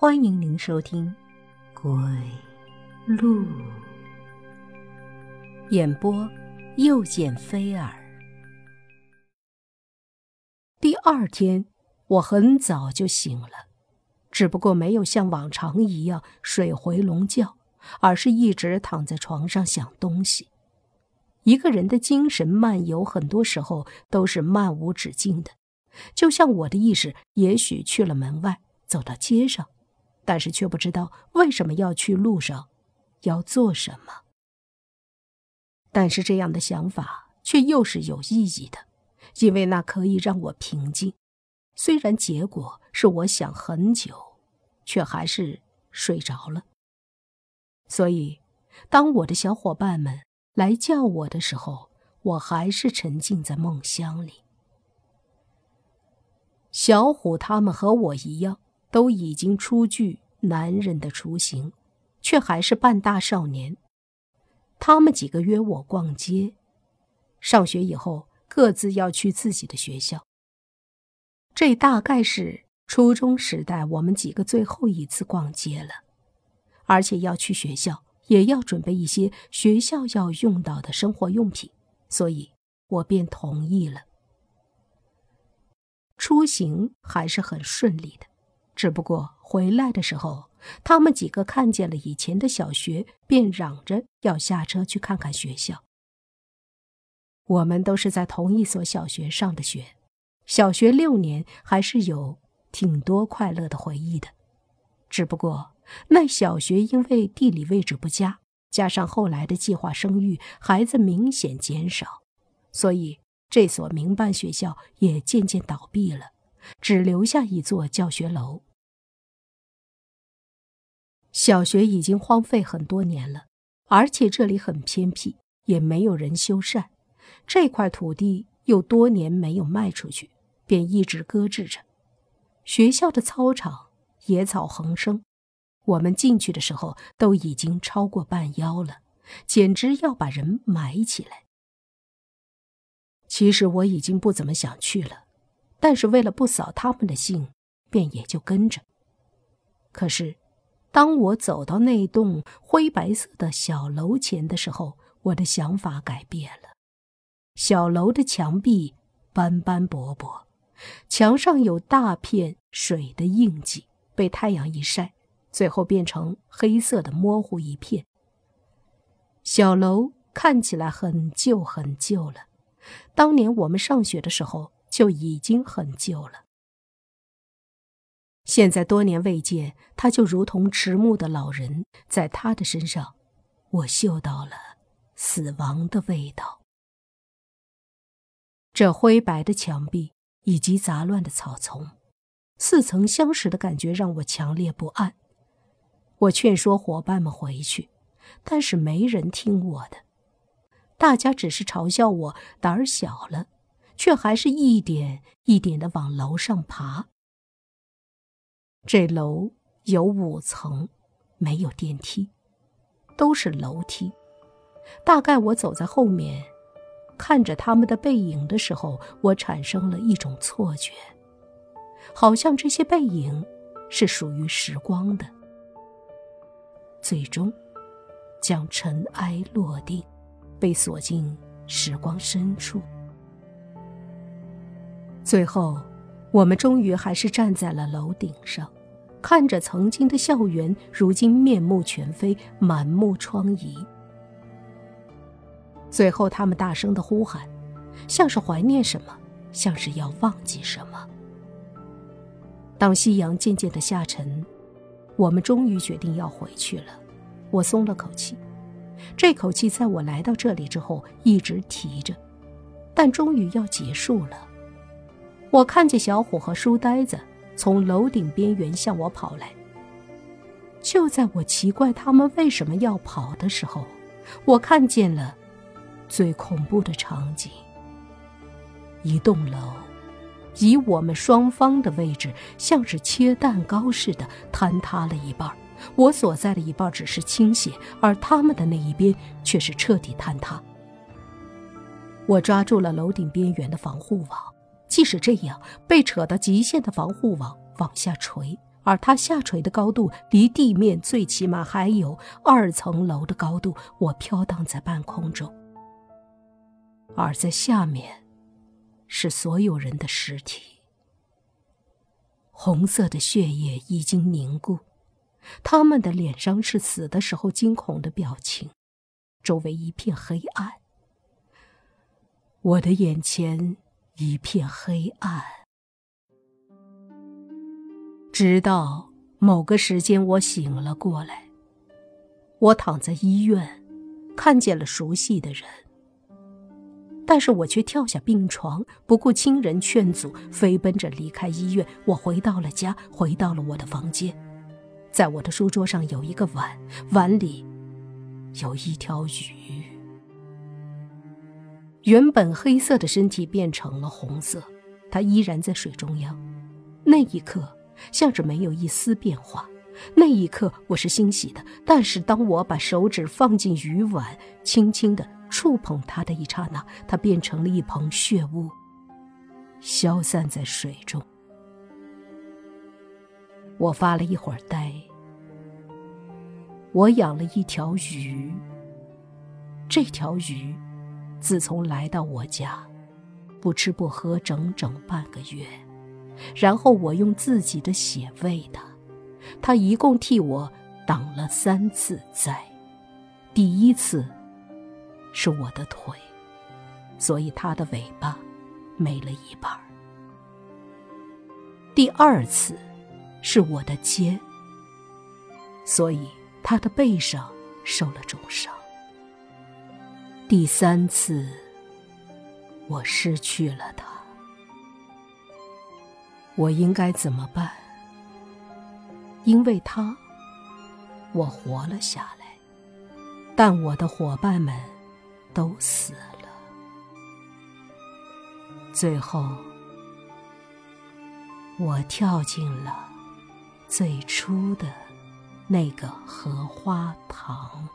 欢迎您收听《鬼路》演播，又见菲儿。第二天，我很早就醒了，只不过没有像往常一样睡回笼觉，而是一直躺在床上想东西。一个人的精神漫游，很多时候都是漫无止境的，就像我的意识，也许去了门外，走到街上。但是却不知道为什么要去路上，要做什么。但是这样的想法却又是有意义的，因为那可以让我平静。虽然结果是我想很久，却还是睡着了。所以，当我的小伙伴们来叫我的时候，我还是沉浸在梦乡里。小虎他们和我一样。都已经初具男人的雏形，却还是半大少年。他们几个约我逛街，上学以后各自要去自己的学校。这大概是初中时代我们几个最后一次逛街了，而且要去学校，也要准备一些学校要用到的生活用品，所以我便同意了。出行还是很顺利的。只不过回来的时候，他们几个看见了以前的小学，便嚷着要下车去看看学校。我们都是在同一所小学上的学，小学六年还是有挺多快乐的回忆的。只不过那小学因为地理位置不佳，加上后来的计划生育，孩子明显减少，所以这所民办学校也渐渐倒闭了，只留下一座教学楼。小学已经荒废很多年了，而且这里很偏僻，也没有人修缮。这块土地又多年没有卖出去，便一直搁置着。学校的操场野草横生，我们进去的时候都已经超过半腰了，简直要把人埋起来。其实我已经不怎么想去了，但是为了不扫他们的兴，便也就跟着。可是。当我走到那栋灰白色的小楼前的时候，我的想法改变了。小楼的墙壁斑斑驳驳，墙上有大片水的印记，被太阳一晒，最后变成黑色的模糊一片。小楼看起来很旧很旧了，当年我们上学的时候就已经很旧了。现在多年未见，他就如同迟暮的老人，在他的身上，我嗅到了死亡的味道。这灰白的墙壁以及杂乱的草丛，似曾相识的感觉让我强烈不安。我劝说伙伴们回去，但是没人听我的，大家只是嘲笑我胆儿小了，却还是一点一点的往楼上爬。这楼有五层，没有电梯，都是楼梯。大概我走在后面，看着他们的背影的时候，我产生了一种错觉，好像这些背影是属于时光的。最终，将尘埃落定，被锁进时光深处。最后。我们终于还是站在了楼顶上，看着曾经的校园，如今面目全非，满目疮痍。最后，他们大声的呼喊，像是怀念什么，像是要忘记什么。当夕阳渐渐的下沉，我们终于决定要回去了。我松了口气，这口气在我来到这里之后一直提着，但终于要结束了。我看见小虎和书呆子从楼顶边缘向我跑来。就在我奇怪他们为什么要跑的时候，我看见了最恐怖的场景：一栋楼以我们双方的位置，像是切蛋糕似的坍塌了一半。我所在的一半只是倾斜，而他们的那一边却是彻底坍塌。我抓住了楼顶边缘的防护网。即使这样，被扯到极限的防护网往下垂，而它下垂的高度离地面最起码还有二层楼的高度。我飘荡在半空中，而在下面，是所有人的尸体。红色的血液已经凝固，他们的脸上是死的时候惊恐的表情，周围一片黑暗。我的眼前一片黑暗，直到某个时间，我醒了过来。我躺在医院，看见了熟悉的人，但是我却跳下病床，不顾亲人劝阻，飞奔着离开医院。我回到了家，回到了我的房间，在我的书桌上有一个碗，碗里有一条鱼。原本黑色的身体变成了红色，它依然在水中央。那一刻，像是没有一丝变化。那一刻，我是欣喜的。但是，当我把手指放进鱼碗，轻轻地触碰它的一刹那，它变成了一捧血雾，消散在水中。我发了一会儿呆。我养了一条鱼，这条鱼。自从来到我家，不吃不喝整整半个月，然后我用自己的血喂它，它一共替我挡了三次灾。第一次是我的腿，所以它的尾巴没了一半儿第二次是我的肩，所以它的背上受了重伤。第三次，我失去了他，我应该怎么办？因为他，我活了下来，但我的伙伴们都死了。最后，我跳进了最初的那个荷花塘。